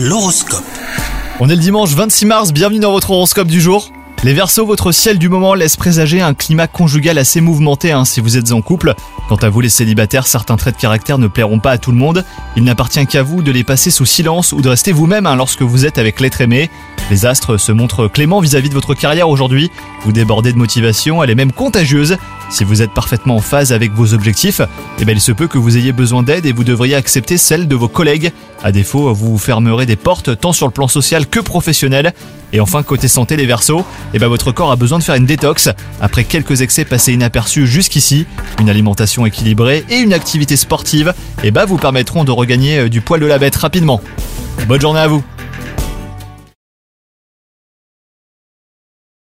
L'horoscope. On est le dimanche 26 mars, bienvenue dans votre horoscope du jour. Les Verseaux, votre ciel du moment laisse présager un climat conjugal assez mouvementé hein, si vous êtes en couple. Quant à vous les célibataires, certains traits de caractère ne plairont pas à tout le monde. Il n'appartient qu'à vous de les passer sous silence ou de rester vous-même hein, lorsque vous êtes avec l'être aimé. Les astres se montrent cléments vis-à-vis de votre carrière aujourd'hui. Vous débordez de motivation, elle est même contagieuse. Si vous êtes parfaitement en phase avec vos objectifs, eh bien il se peut que vous ayez besoin d'aide et vous devriez accepter celle de vos collègues. À défaut, vous fermerez des portes tant sur le plan social que professionnel. Et enfin, côté santé, les versos, eh ben votre corps a besoin de faire une détox. Après quelques excès passés inaperçus jusqu'ici, une alimentation équilibrée et une activité sportive, eh ben vous permettront de regagner euh, du poil de la bête rapidement. Bonne journée à vous